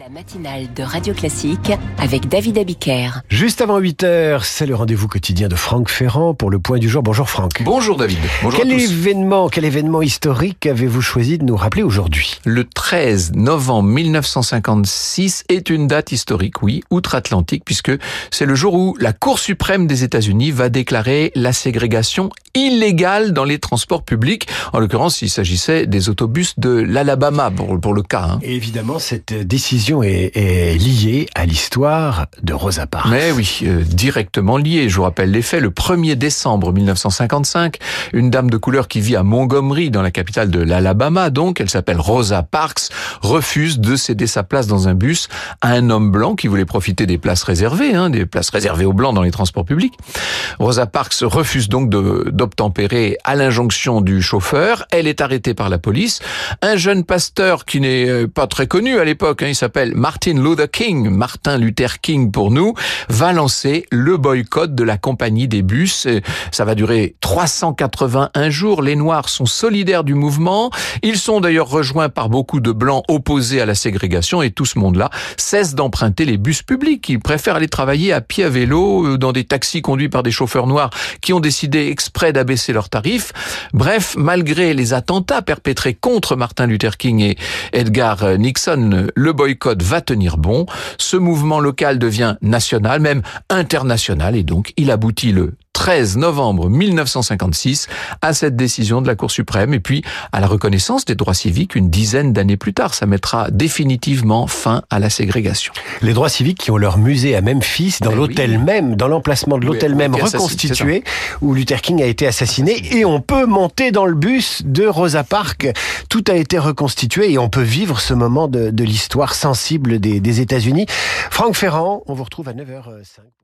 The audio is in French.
La matinale de Radio Classique avec David Abiker. Juste avant 8 heures, c'est le rendez-vous quotidien de Franck Ferrand pour le point du jour. Bonjour Franck. Bonjour David. Bonjour quel à tous. événement, quel événement historique avez-vous choisi de nous rappeler aujourd'hui? Le 13 novembre 1956 est une date historique, oui, outre-Atlantique, puisque c'est le jour où la Cour suprême des États-Unis va déclarer la ségrégation illégale dans les transports publics. En l'occurrence, il s'agissait des autobus de l'Alabama pour, pour le cas. Hein. Et évidemment, cette décision est, est liée à l'histoire de Rosa Parks. Mais oui, euh, directement lié. Je vous rappelle les faits. Le 1er décembre 1955, une dame de couleur qui vit à Montgomery, dans la capitale de l'Alabama, donc, elle s'appelle Rosa Parks, refuse de céder sa place dans un bus à un homme blanc qui voulait profiter des places réservées, hein, des places réservées aux blancs dans les transports publics. Rosa Parks refuse donc d'obtempérer à l'injonction du chauffeur. Elle est arrêtée par la police. Un jeune pasteur qui n'est euh, pas très connu à l'époque, hein, il s'appelle Martin Luther King, Martin Luther King pour nous, va lancer le boycott de la compagnie des bus. Ça va durer 381 jours. Les Noirs sont solidaires du mouvement. Ils sont d'ailleurs rejoints par beaucoup de Blancs opposés à la ségrégation et tout ce monde-là cesse d'emprunter les bus publics. Ils préfèrent aller travailler à pied à vélo, euh, dans des taxis conduits par des chauffeurs noirs qui ont décidé exprès d'abaisser leurs tarifs. Bref, malgré les attentats perpétrés contre Martin Luther King et Edgar Nixon, le boycott va tenir bon. Ce mouvement local devient national, même international, et donc il aboutit le 13 novembre 1956 à cette décision de la Cour suprême et puis à la reconnaissance des droits civiques une dizaine d'années plus tard. Ça mettra définitivement fin à la ségrégation. Les droits civiques qui ont leur musée à Memphis, dans Mais l'hôtel oui. même, dans l'emplacement de l'hôtel Oui, même reconstitué, où Luther King a été assassiné, et on peut monter dans le bus de Rosa Parks. Tout a été reconstitué et on peut vivre ce moment de, de l'histoire sensible des, des États-Unis. Franck Ferrand, on vous retrouve à 9h05.